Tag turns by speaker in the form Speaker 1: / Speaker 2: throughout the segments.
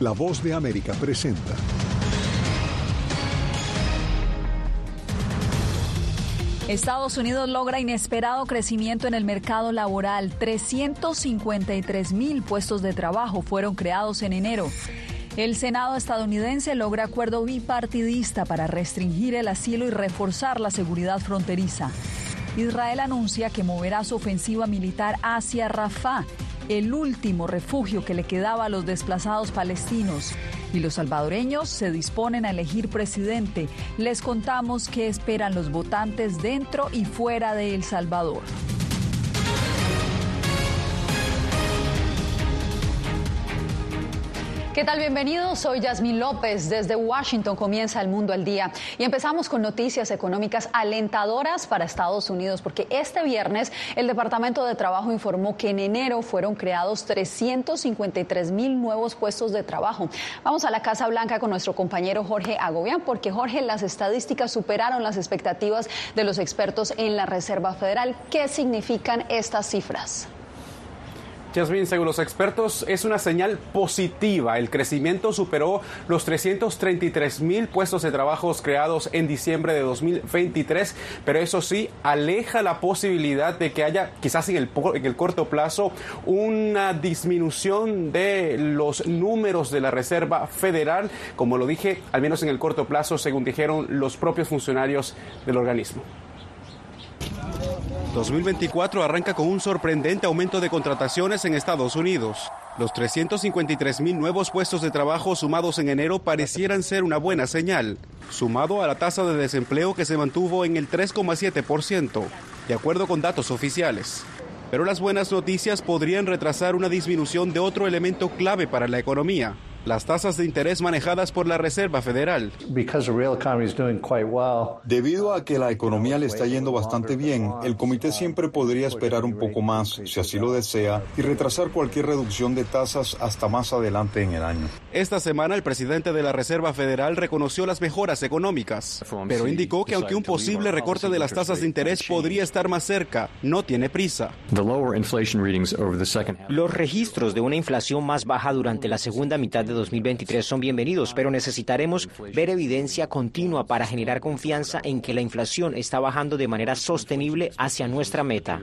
Speaker 1: La voz de América presenta.
Speaker 2: Estados Unidos logra inesperado crecimiento en el mercado laboral. 353 mil puestos de trabajo fueron creados en enero. El Senado estadounidense logra acuerdo bipartidista para restringir el asilo y reforzar la seguridad fronteriza. Israel anuncia que moverá su ofensiva militar hacia Rafah, el último refugio que le quedaba a los desplazados palestinos. Y los salvadoreños se disponen a elegir presidente. Les contamos qué esperan los votantes dentro y fuera de El Salvador. ¿Qué tal? Bienvenidos. Soy Yasmín López. Desde Washington comienza el mundo al día. Y empezamos con noticias económicas alentadoras para Estados Unidos, porque este viernes el Departamento de Trabajo informó que en enero fueron creados 353 mil nuevos puestos de trabajo. Vamos a la Casa Blanca con nuestro compañero Jorge Agobian, porque Jorge, las estadísticas superaron las expectativas de los expertos en la Reserva Federal. ¿Qué significan estas cifras?
Speaker 3: Jasmine, según los expertos, es una señal positiva. El crecimiento superó los 333 mil puestos de trabajo creados en diciembre de 2023, pero eso sí, aleja la posibilidad de que haya, quizás en el, en el corto plazo, una disminución de los números de la Reserva Federal, como lo dije, al menos en el corto plazo, según dijeron los propios funcionarios del organismo. 2024 arranca con un sorprendente aumento de contrataciones en Estados Unidos. Los 353 mil nuevos puestos de trabajo sumados en enero parecieran ser una buena señal, sumado a la tasa de desempleo que se mantuvo en el 3,7%, de acuerdo con datos oficiales. Pero las buenas noticias podrían retrasar una disminución de otro elemento clave para la economía, las tasas de interés manejadas por la Reserva Federal.
Speaker 4: Debido a que la economía le está yendo bastante bien, el comité siempre podría esperar un poco más, si así lo desea, y retrasar cualquier reducción de tasas hasta más adelante en el año.
Speaker 3: Esta semana el presidente de la Reserva Federal reconoció las mejoras económicas, pero indicó que aunque un posible recorte de las tasas de interés podría estar más cerca, no tiene prisa.
Speaker 5: Los registros de una inflación más baja durante la segunda mitad de 2023 son bienvenidos, pero necesitaremos ver evidencia continua para generar confianza en que la inflación está bajando de manera sostenible hacia nuestra meta.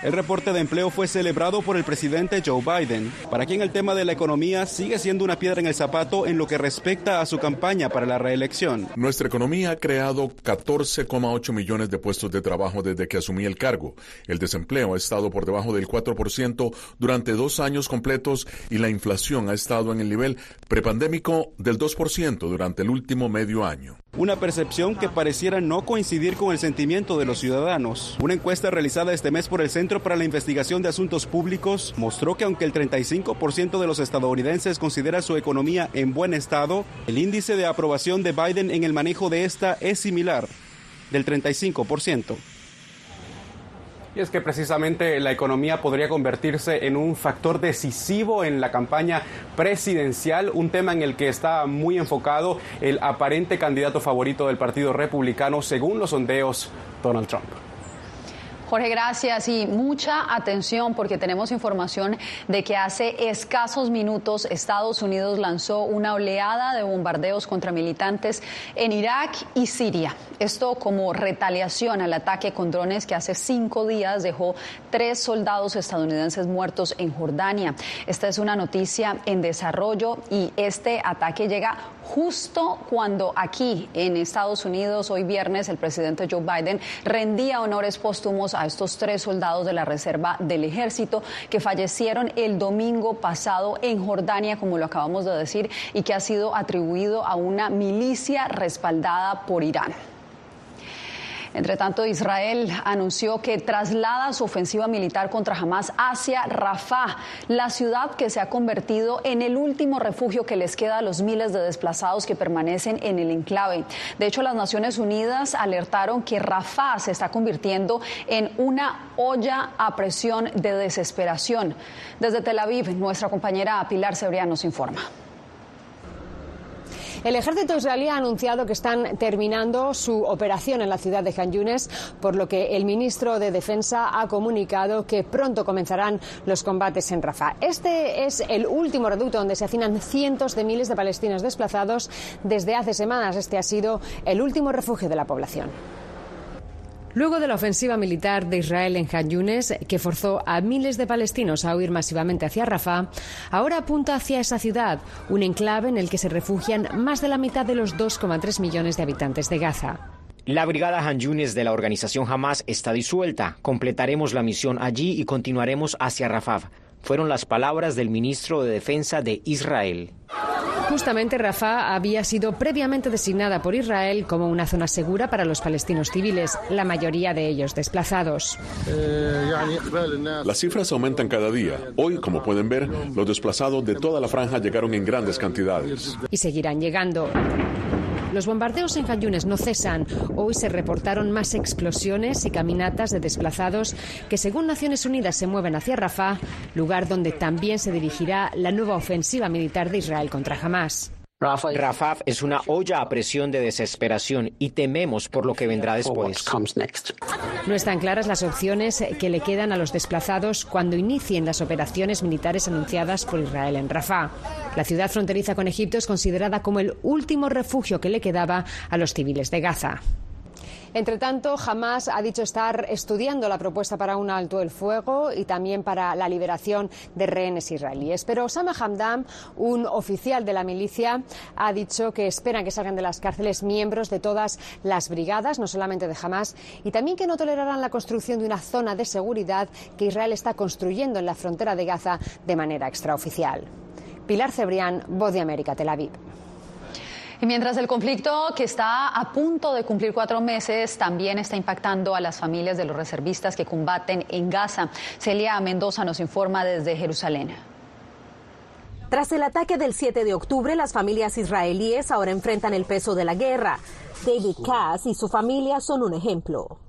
Speaker 3: El reporte de empleo fue celebrado por el presidente Joe Biden, para quien el tema de la economía sigue siendo una piedra en el zapato en lo que respecta a su campaña para la reelección.
Speaker 6: Nuestra economía ha creado 14,8 millones de puestos de trabajo desde que asumí el cargo. El desempleo ha estado por debajo del 4% durante dos años completos y la inflación ha estado en el nivel prepandémico del 2% durante el último medio año.
Speaker 3: Una percepción que pareciera no coincidir con el sentimiento de los ciudadanos. Una encuesta realizada este mes por el Centro para la Investigación de Asuntos Públicos mostró que aunque el 35% de los estadounidenses considera su economía en buen estado, el índice de aprobación de Biden en el manejo de esta es similar, del 35%. Y es que precisamente la economía podría convertirse en un factor decisivo en la campaña presidencial, un tema en el que está muy enfocado el aparente candidato favorito del Partido Republicano, según los sondeos, Donald Trump.
Speaker 2: Jorge, gracias y mucha atención porque tenemos información de que hace escasos minutos Estados Unidos lanzó una oleada de bombardeos contra militantes en Irak y Siria. Esto como retaliación al ataque con drones que hace cinco días dejó tres soldados estadounidenses muertos en Jordania. Esta es una noticia en desarrollo y este ataque llega justo cuando aquí en Estados Unidos, hoy viernes, el presidente Joe Biden rendía honores póstumos a estos tres soldados de la Reserva del Ejército que fallecieron el domingo pasado en Jordania, como lo acabamos de decir, y que ha sido atribuido a una milicia respaldada por Irán. Entre tanto, Israel anunció que traslada su ofensiva militar contra Hamas hacia Rafah, la ciudad que se ha convertido en el último refugio que les queda a los miles de desplazados que permanecen en el enclave. De hecho, las Naciones Unidas alertaron que Rafah se está convirtiendo en una olla a presión de desesperación. Desde Tel Aviv, nuestra compañera Pilar Cebrián nos informa.
Speaker 7: El ejército israelí ha anunciado que están terminando su operación en la ciudad de Han Yunes, por lo que el ministro de Defensa ha comunicado que pronto comenzarán los combates en Rafah. Este es el último reducto donde se hacinan cientos de miles de palestinos desplazados desde hace semanas. Este ha sido el último refugio de la población. Luego de la ofensiva militar de Israel en Han Yunes, que forzó a miles de palestinos a huir masivamente hacia Rafah, ahora apunta hacia esa ciudad, un enclave en el que se refugian más de la mitad de los 2,3 millones de habitantes de Gaza.
Speaker 5: La brigada Han Yunes de la organización Hamas está disuelta. Completaremos la misión allí y continuaremos hacia Rafah. Fueron las palabras del ministro de Defensa de Israel.
Speaker 7: Justamente Rafah había sido previamente designada por Israel como una zona segura para los palestinos civiles, la mayoría de ellos desplazados.
Speaker 6: Las cifras aumentan cada día. Hoy, como pueden ver, los desplazados de toda la franja llegaron en grandes cantidades.
Speaker 7: Y seguirán llegando. Los bombardeos en Yunes no cesan. Hoy se reportaron más explosiones y caminatas de desplazados que, según Naciones Unidas, se mueven hacia Rafah, lugar donde también se dirigirá la nueva ofensiva militar de Israel contra Hamas.
Speaker 5: Rafah es una olla a presión de desesperación y tememos por lo que vendrá después.
Speaker 7: No están claras las opciones que le quedan a los desplazados cuando inicien las operaciones militares anunciadas por Israel en Rafah. La ciudad fronteriza con Egipto es considerada como el último refugio que le quedaba a los civiles de Gaza. Entre tanto, Hamas ha dicho estar estudiando la propuesta para un alto el fuego y también para la liberación de rehenes israelíes. Pero Osama Hamdam, un oficial de la milicia, ha dicho que esperan que salgan de las cárceles miembros de todas las brigadas, no solamente de Hamas, y también que no tolerarán la construcción de una zona de seguridad que Israel está construyendo en la frontera de Gaza de manera extraoficial. Pilar Cebrián, Voz de América, Tel Aviv.
Speaker 2: Y mientras el conflicto que está a punto de cumplir cuatro meses también está impactando a las familias de los reservistas que combaten en Gaza. Celia Mendoza nos informa desde Jerusalén.
Speaker 8: Tras el ataque del 7 de octubre, las familias israelíes ahora enfrentan el peso de la guerra. David Cass y su familia son un ejemplo.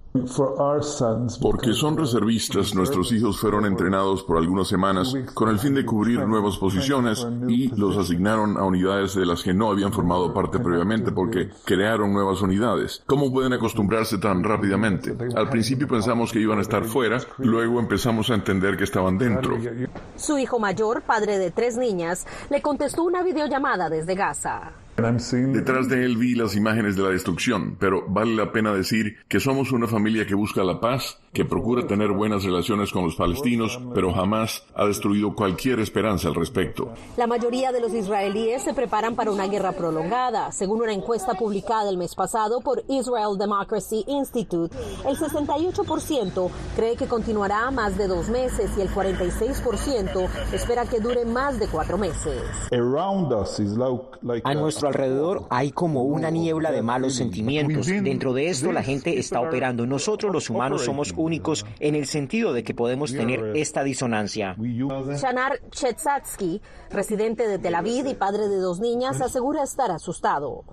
Speaker 9: Porque son reservistas, nuestros hijos fueron entrenados por algunas semanas con el fin de cubrir nuevas posiciones y los asignaron a unidades de las que no habían formado parte previamente porque crearon nuevas unidades. ¿Cómo pueden acostumbrarse tan rápidamente? Al principio pensamos que iban a estar fuera, luego empezamos a entender que estaban dentro.
Speaker 8: Su hijo mayor, padre de tres niñas, le contestó una videollamada desde Gaza.
Speaker 9: Detrás de él vi las imágenes de la destrucción, pero vale la pena decir que somos una familia que busca la paz, que procura tener buenas relaciones con los palestinos, pero jamás ha destruido cualquier esperanza al respecto.
Speaker 8: La mayoría de los israelíes se preparan para una guerra prolongada. Según una encuesta publicada el mes pasado por Israel Democracy Institute, el 68% cree que continuará más de dos meses y el 46% espera que dure más de cuatro meses.
Speaker 5: A nuestro alrededor hay como una niebla de malos sentimientos. Dentro de esto la gente está operando. Nosotros los humanos somos únicos en el sentido de que podemos tener esta disonancia.
Speaker 8: Shanar Chetzatsky, residente de Tel Aviv y padre de dos niñas, asegura estar asustado.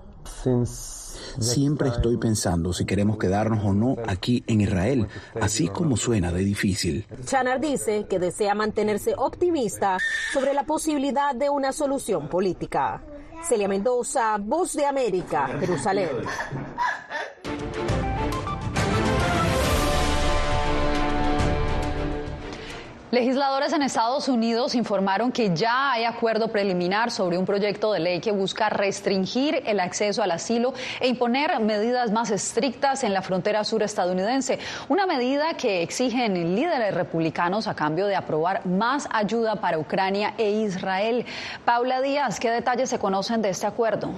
Speaker 10: Siempre estoy pensando si queremos quedarnos o no aquí en Israel, así como suena de difícil.
Speaker 8: Chanar dice que desea mantenerse optimista sobre la posibilidad de una solución política. Celia Mendoza, Voz de América, Jerusalén.
Speaker 2: Legisladores en Estados Unidos informaron que ya hay acuerdo preliminar sobre un proyecto de ley que busca restringir el acceso al asilo e imponer medidas más estrictas en la frontera sur estadounidense. Una medida que exigen líderes republicanos a cambio de aprobar más ayuda para Ucrania e Israel. Paula Díaz, ¿qué detalles se conocen de este acuerdo?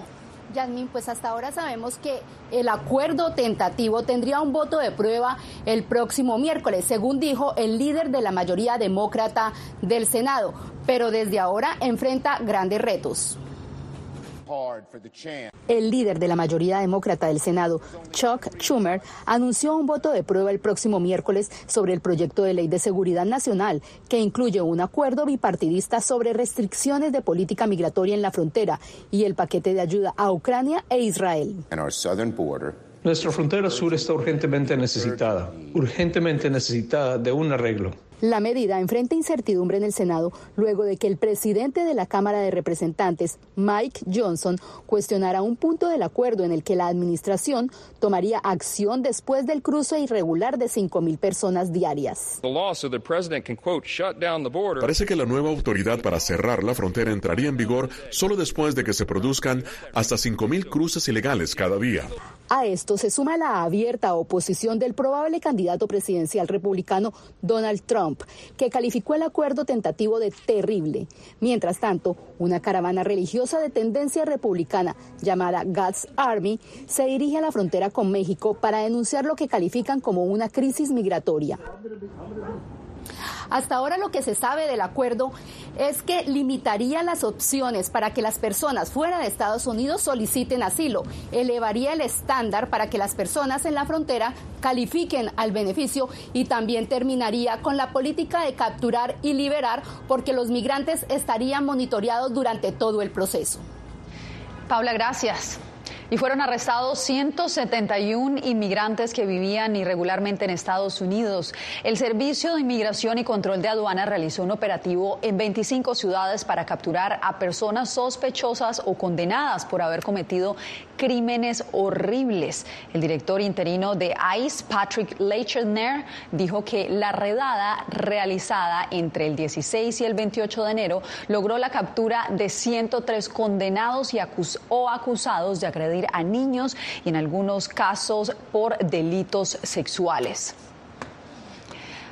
Speaker 11: Yasmin, pues hasta ahora sabemos que el acuerdo tentativo tendría un voto de prueba el próximo miércoles, según dijo el líder de la mayoría demócrata del Senado, pero desde ahora enfrenta grandes retos. El líder de la mayoría demócrata del Senado, Chuck Schumer, anunció un voto de prueba el próximo miércoles sobre el proyecto de ley de seguridad nacional que incluye un acuerdo bipartidista sobre restricciones de política migratoria en la frontera y el paquete de ayuda a Ucrania e Israel.
Speaker 12: Nuestra frontera sur está urgentemente necesitada, urgentemente necesitada de un arreglo.
Speaker 11: La medida enfrenta incertidumbre en el Senado luego de que el presidente de la Cámara de Representantes, Mike Johnson, cuestionara un punto del acuerdo en el que la administración tomaría acción después del cruce irregular de 5.000 personas diarias.
Speaker 13: Parece que la nueva autoridad para cerrar la frontera entraría en vigor solo después de que se produzcan hasta 5.000 cruces ilegales cada día.
Speaker 11: A esto se suma la abierta oposición del probable candidato presidencial republicano Donald Trump, que calificó el acuerdo tentativo de terrible. Mientras tanto, una caravana religiosa de tendencia republicana llamada God's Army se dirige a la frontera con México para denunciar lo que califican como una crisis migratoria. Hasta ahora lo que se sabe del acuerdo es que limitaría las opciones para que las personas fuera de Estados Unidos soliciten asilo, elevaría el estándar para que las personas en la frontera califiquen al beneficio y también terminaría con la política de capturar y liberar porque los migrantes estarían monitoreados durante todo el proceso.
Speaker 2: Paula, gracias y fueron arrestados 171 inmigrantes que vivían irregularmente en Estados Unidos. El Servicio de Inmigración y Control de Aduana realizó un operativo en 25 ciudades para capturar a personas sospechosas o condenadas por haber cometido crímenes horribles. El director interino de ICE, Patrick Leichner, dijo que la redada realizada entre el 16 y el 28 de enero logró la captura de 103 condenados y o acusados de agredir a niños y en algunos casos por delitos sexuales.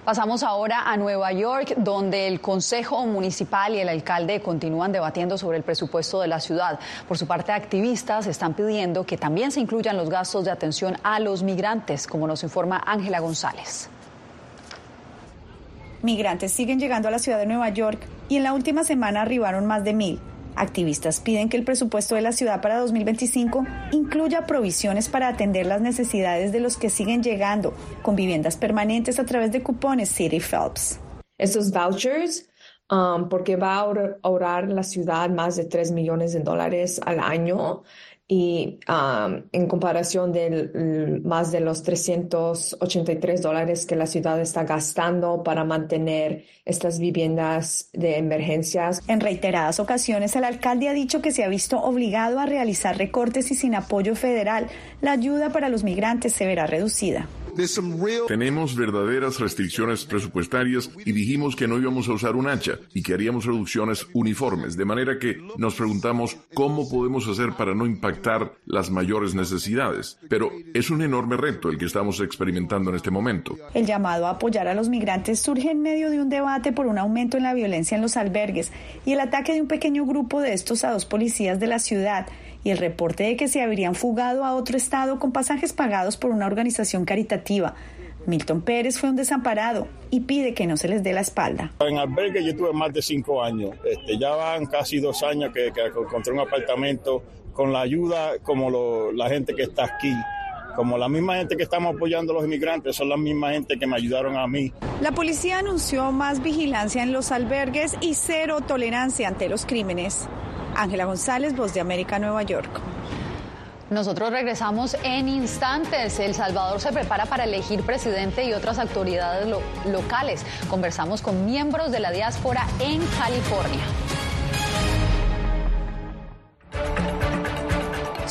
Speaker 2: Pasamos ahora a Nueva York, donde el Consejo Municipal y el alcalde continúan debatiendo sobre el presupuesto de la ciudad. Por su parte, activistas están pidiendo que también se incluyan los gastos de atención a los migrantes, como nos informa Ángela González.
Speaker 12: Migrantes siguen llegando a la ciudad de Nueva York y en la última semana arribaron más de mil. Activistas piden que el presupuesto de la ciudad para 2025 incluya provisiones para atender las necesidades de los que siguen llegando con viviendas permanentes a través de cupones City Phelps.
Speaker 14: Estos vouchers, um, porque va a ahorrar la ciudad más de 3 millones de dólares al año y en comparación de más de los 383 dólares que la ciudad está gastando para mantener estas viviendas de emergencias.
Speaker 12: En reiteradas ocasiones, el alcalde ha dicho que se ha visto obligado a realizar recortes y sin apoyo federal, la ayuda para los migrantes se verá reducida.
Speaker 9: Tenemos verdaderas restricciones presupuestarias y dijimos que no íbamos a usar un hacha y que haríamos reducciones uniformes, de manera que nos preguntamos cómo podemos hacer para no impactar las mayores necesidades. Pero es un enorme reto el que estamos experimentando en este momento.
Speaker 12: El llamado a apoyar a los migrantes surge en medio de un debate por un aumento en la violencia en los albergues y el ataque de un pequeño grupo de estos a dos policías de la ciudad y el reporte de que se habrían fugado a otro estado con pasajes pagados por una organización caritativa. Milton Pérez fue un desamparado y pide que no se les dé la espalda.
Speaker 4: En albergue yo tuve más de cinco años. Este, ya van casi dos años que, encontré un apartamento con la ayuda como la gente que está aquí. Como la misma gente que estamos apoyando a los inmigrantes, son la misma gente que me ayudaron a mí.
Speaker 12: La policía anunció más vigilancia en los albergues y cero tolerancia ante los crímenes. Ángela González, Voz de América, Nueva York.
Speaker 2: Nosotros regresamos en instantes. El Salvador se prepara para elegir presidente y otras autoridades locales. Conversamos con miembros de la diáspora en California.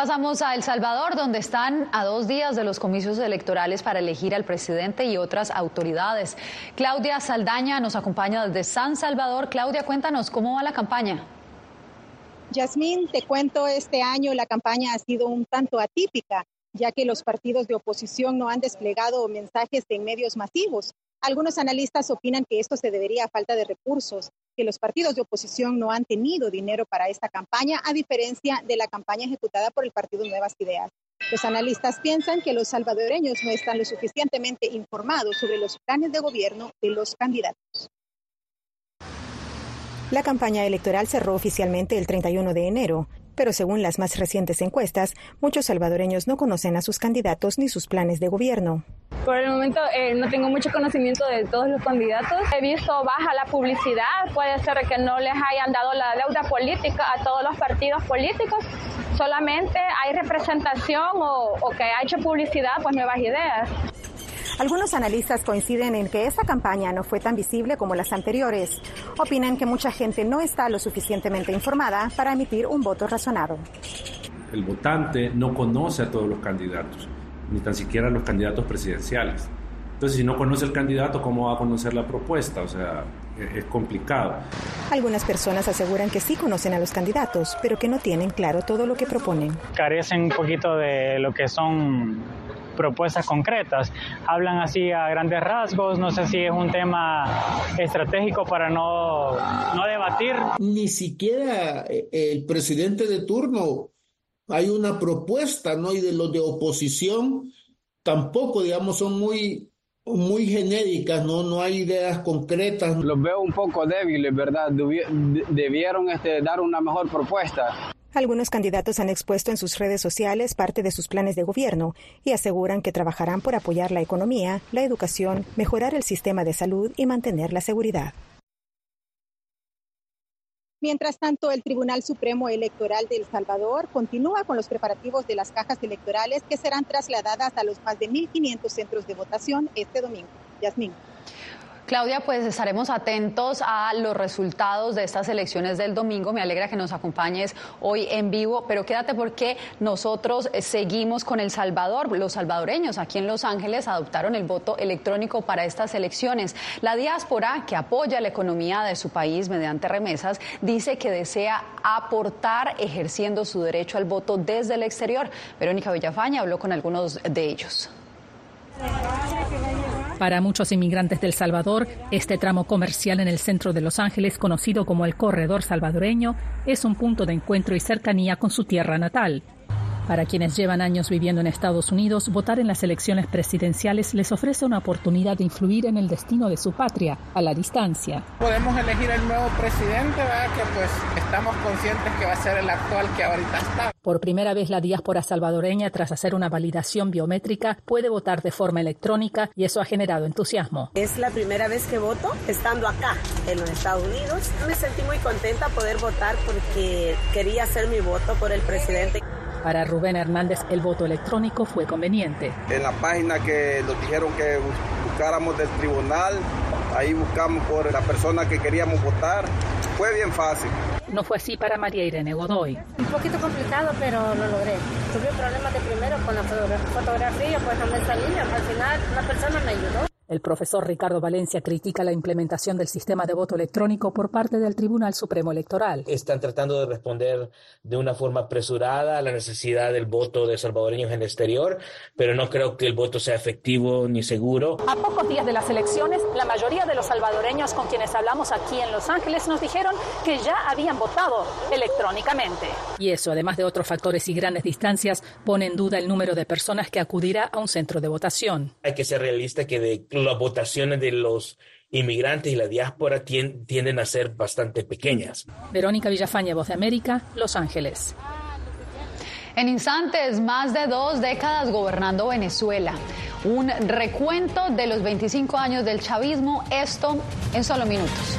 Speaker 2: Pasamos a El Salvador, donde están a dos días de los comicios electorales para elegir al presidente y otras autoridades. Claudia Saldaña nos acompaña desde San Salvador. Claudia, cuéntanos cómo va la campaña.
Speaker 15: Yasmín, te cuento, este año la campaña ha sido un tanto atípica, ya que los partidos de oposición no han desplegado mensajes en medios masivos. Algunos analistas opinan que esto se debería a falta de recursos, que los partidos de oposición no han tenido dinero para esta campaña, a diferencia de la campaña ejecutada por el Partido Nuevas Ideas. Los analistas piensan que los salvadoreños no están lo suficientemente informados sobre los planes de gobierno de los candidatos.
Speaker 16: La campaña electoral cerró oficialmente el 31 de enero, pero según las más recientes encuestas, muchos salvadoreños no conocen a sus candidatos ni sus planes de gobierno.
Speaker 17: Por el momento eh, no tengo mucho conocimiento de todos los candidatos. He visto baja la publicidad, puede ser que no les hayan dado la deuda política a todos los partidos políticos, solamente hay representación o, o que ha hecho publicidad, pues nuevas ideas.
Speaker 16: Algunos analistas coinciden en que esta campaña no fue tan visible como las anteriores. Opinan que mucha gente no está lo suficientemente informada para emitir un voto razonado.
Speaker 18: El votante no conoce a todos los candidatos, ni tan siquiera a los candidatos presidenciales. Entonces, si no conoce el candidato, ¿cómo va a conocer la propuesta? O sea, es complicado.
Speaker 16: Algunas personas aseguran que sí conocen a los candidatos, pero que no tienen claro todo lo que proponen.
Speaker 19: Carecen un poquito de lo que son propuestas concretas. Hablan así a grandes rasgos, no sé si es un tema estratégico para no, no debatir.
Speaker 20: Ni siquiera eh, el presidente de turno hay una propuesta, ¿no? Y de los de oposición tampoco, digamos, son muy muy genéricas, no, no hay ideas concretas.
Speaker 21: Los veo un poco débiles, ¿verdad? Debieron este, dar una mejor propuesta.
Speaker 16: Algunos candidatos han expuesto en sus redes sociales parte de sus planes de gobierno y aseguran que trabajarán por apoyar la economía, la educación, mejorar el sistema de salud y mantener la seguridad.
Speaker 15: Mientras tanto, el Tribunal Supremo Electoral de El Salvador continúa con los preparativos de las cajas electorales que serán trasladadas a los más de 1.500 centros de votación este domingo. Yasmín.
Speaker 2: Claudia, pues estaremos atentos a los resultados de estas elecciones del domingo. Me alegra que nos acompañes hoy en vivo, pero quédate porque nosotros seguimos con El Salvador. Los salvadoreños aquí en Los Ángeles adoptaron el voto electrónico para estas elecciones. La diáspora, que apoya la economía de su país mediante remesas, dice que desea aportar ejerciendo su derecho al voto desde el exterior. Verónica Villafaña habló con algunos de ellos.
Speaker 22: Para muchos inmigrantes del Salvador, este tramo comercial en el centro de Los Ángeles, conocido como el Corredor Salvadoreño, es un punto de encuentro y cercanía con su tierra natal. Para quienes llevan años viviendo en Estados Unidos, votar en las elecciones presidenciales les ofrece una oportunidad de influir en el destino de su patria a la distancia.
Speaker 23: Podemos elegir el nuevo presidente, ¿verdad? que pues estamos conscientes que va a ser el actual que ahorita está.
Speaker 22: Por primera vez la diáspora salvadoreña, tras hacer una validación biométrica, puede votar de forma electrónica y eso ha generado entusiasmo.
Speaker 24: Es la primera vez que voto estando acá, en los Estados Unidos. Me sentí muy contenta poder votar porque quería hacer mi voto por el presidente.
Speaker 22: Para Rubén Hernández el voto electrónico fue conveniente.
Speaker 25: En la página que nos dijeron que buscáramos del tribunal, ahí buscamos por la persona que queríamos votar. Fue bien fácil.
Speaker 22: No fue así para María Irene Godoy.
Speaker 26: Un poquito complicado, pero lo logré. Tuve problemas de primero con la fotografía, pues no me salía. Al final, una persona me ayudó.
Speaker 22: El profesor Ricardo Valencia critica la implementación del sistema de voto electrónico por parte del Tribunal Supremo Electoral.
Speaker 8: Están tratando de responder de una forma apresurada a la necesidad del voto de salvadoreños en el exterior, pero no creo que el voto sea efectivo ni seguro.
Speaker 22: A pocos días de las elecciones, la mayoría de los salvadoreños con quienes hablamos aquí en Los Ángeles nos dijeron que ya habían votado electrónicamente. Y eso, además de otros factores y grandes distancias, pone en duda el número de personas que acudirá a un centro de votación.
Speaker 8: Hay que ser realista que de las votaciones de los inmigrantes y la diáspora tienden a ser bastante pequeñas.
Speaker 22: Verónica Villafaña, Voz de América, Los Ángeles.
Speaker 2: En instantes, más de dos décadas gobernando Venezuela. Un recuento de los 25 años del chavismo, esto en solo minutos.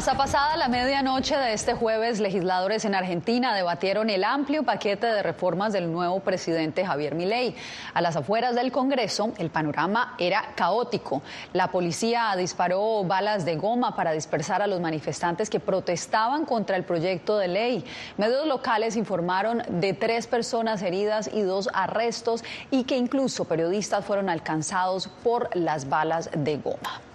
Speaker 2: Hasta pasada la medianoche de este jueves, legisladores en Argentina debatieron el amplio paquete de reformas del nuevo presidente Javier Milei. A las afueras del Congreso, el panorama era caótico. La policía disparó balas de goma para dispersar a los manifestantes que protestaban contra el proyecto de ley. Medios locales informaron de tres personas heridas y dos arrestos y que incluso periodistas fueron alcanzados por las balas de goma.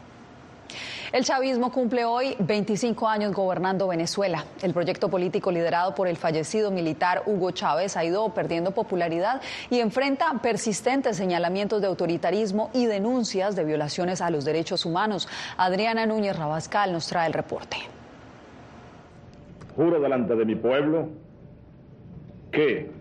Speaker 2: El chavismo cumple hoy 25 años gobernando Venezuela. El proyecto político liderado por el fallecido militar Hugo Chávez ha ido perdiendo popularidad y enfrenta persistentes señalamientos de autoritarismo y denuncias de violaciones a los derechos humanos. Adriana Núñez Rabascal nos trae el reporte.
Speaker 27: Juro delante de mi pueblo que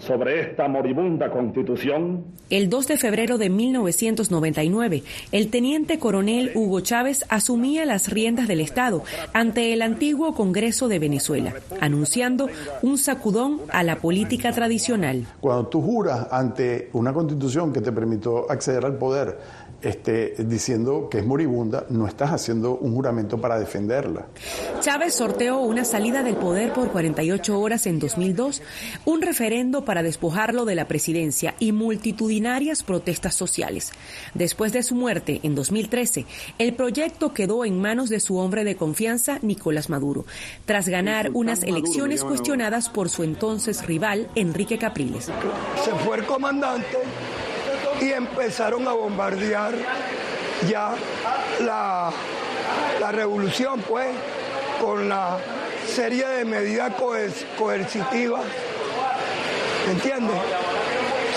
Speaker 27: sobre esta moribunda constitución.
Speaker 28: El 2 de febrero de 1999, el teniente coronel Hugo Chávez asumía las riendas del Estado ante el antiguo Congreso de Venezuela, anunciando un sacudón a la política tradicional.
Speaker 29: Cuando tú juras ante una constitución que te permitió acceder al poder, este, diciendo que es moribunda, no estás haciendo un juramento para defenderla.
Speaker 28: Chávez sorteó una salida del poder por 48 horas en 2002, un referendo para despojarlo de la presidencia y multitudinarias protestas sociales. Después de su muerte en 2013, el proyecto quedó en manos de su hombre de confianza, Nicolás Maduro, tras ganar unas elecciones cuestionadas por su entonces rival, Enrique Capriles.
Speaker 30: Se fue el comandante y empezaron a bombardear ya la, la revolución, pues, con la serie de medidas coercitivas, ¿entiendes?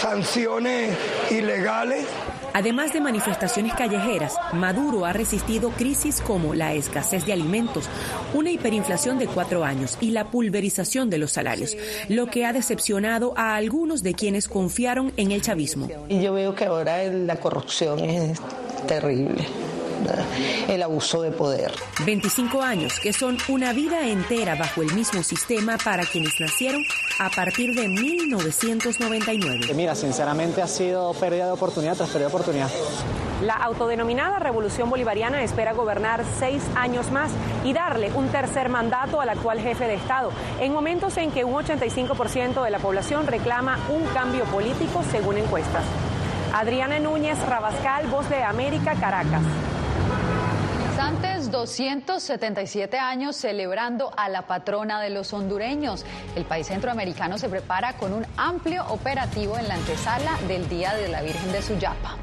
Speaker 30: sanciones ilegales.
Speaker 28: Además de manifestaciones callejeras, Maduro ha resistido crisis como la escasez de alimentos, una hiperinflación de cuatro años y la pulverización de los salarios, lo que ha decepcionado a algunos de quienes confiaron en el chavismo.
Speaker 31: Y yo veo que ahora la corrupción es terrible el abuso de poder.
Speaker 28: 25 años que son una vida entera bajo el mismo sistema para quienes nacieron a partir de 1999.
Speaker 32: Mira, sinceramente ha sido pérdida de oportunidad tras pérdida de oportunidad.
Speaker 33: La autodenominada Revolución Bolivariana espera gobernar seis años más y darle un tercer mandato al actual jefe de Estado, en momentos en que un 85% de la población reclama un cambio político según encuestas. Adriana Núñez Rabascal, Voz de América, Caracas.
Speaker 2: Antes 277 años celebrando a la patrona de los hondureños. El país centroamericano se prepara con un amplio operativo en la antesala del Día de la Virgen de Suyapa.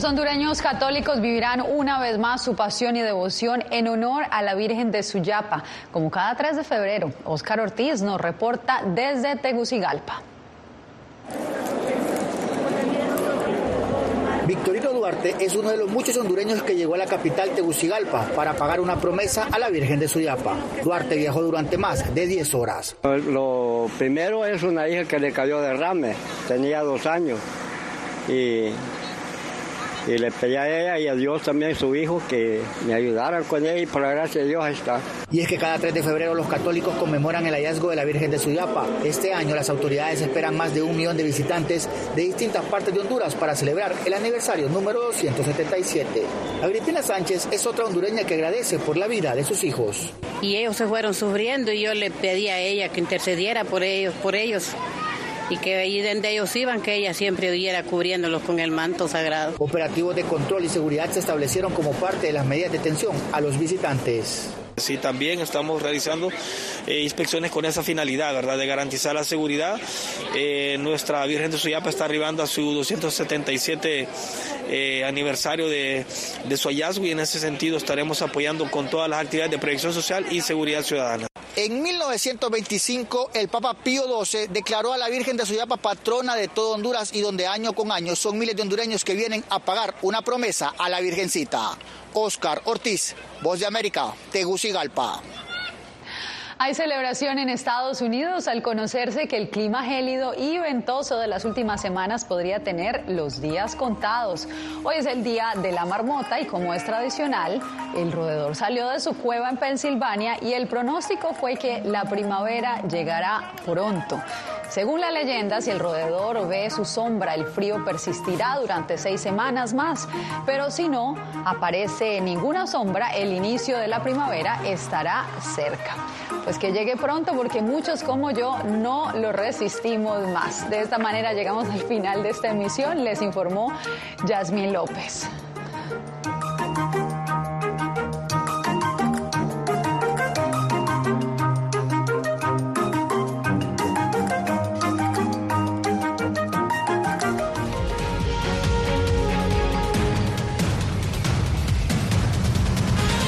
Speaker 2: Los hondureños católicos vivirán una vez más su pasión y devoción en honor a la Virgen de Suyapa. Como cada 3 de febrero, Oscar Ortiz nos reporta desde Tegucigalpa.
Speaker 34: Victorino Duarte es uno de los muchos hondureños que llegó a la capital Tegucigalpa para pagar una promesa a la Virgen de Suyapa. Duarte viajó durante más de 10 horas.
Speaker 35: Lo primero es una hija que le cayó derrame, tenía dos años y y le pedí a ella y a Dios también, su hijo, que me ayudaran con ella y por la gracia de Dios ahí está.
Speaker 34: Y es que cada 3 de febrero los católicos conmemoran el hallazgo de la Virgen de Suyapa. Este año las autoridades esperan más de un millón de visitantes de distintas partes de Honduras para celebrar el aniversario número 277. Agripina Sánchez es otra hondureña que agradece por la vida de sus hijos.
Speaker 36: Y ellos se fueron sufriendo y yo le pedí a ella que intercediera por ellos, por ellos y que allí donde ellos iban, que ella siempre hubiera cubriéndolos con el manto sagrado.
Speaker 34: Operativos de control y seguridad se establecieron como parte de las medidas de atención a los visitantes.
Speaker 37: Sí, también estamos realizando eh, inspecciones con esa finalidad, ¿verdad? De garantizar la seguridad. Eh, nuestra Virgen de Suyapa está arribando a su 277 eh, aniversario de, de su hallazgo y en ese sentido estaremos apoyando con todas las actividades de protección social y seguridad ciudadana.
Speaker 34: En 1925, el Papa Pío XII declaró a la Virgen de Suyapa patrona de todo Honduras y donde año con año son miles de hondureños que vienen a pagar una promesa a la Virgencita. Oscar Ortiz, Voz de América, Tegucigalpa.
Speaker 2: Hay celebración en Estados Unidos al conocerse que el clima gélido y ventoso de las últimas semanas podría tener los días contados. Hoy es el día de la marmota y como es tradicional, el roedor salió de su cueva en Pensilvania y el pronóstico fue que la primavera llegará pronto. Según la leyenda, si el roedor ve su sombra, el frío persistirá durante seis semanas más. Pero si no aparece ninguna sombra, el inicio de la primavera estará cerca. Pues que llegue pronto porque muchos como yo no lo resistimos más. De esta manera llegamos al final de esta emisión. Les informó Yasmín López.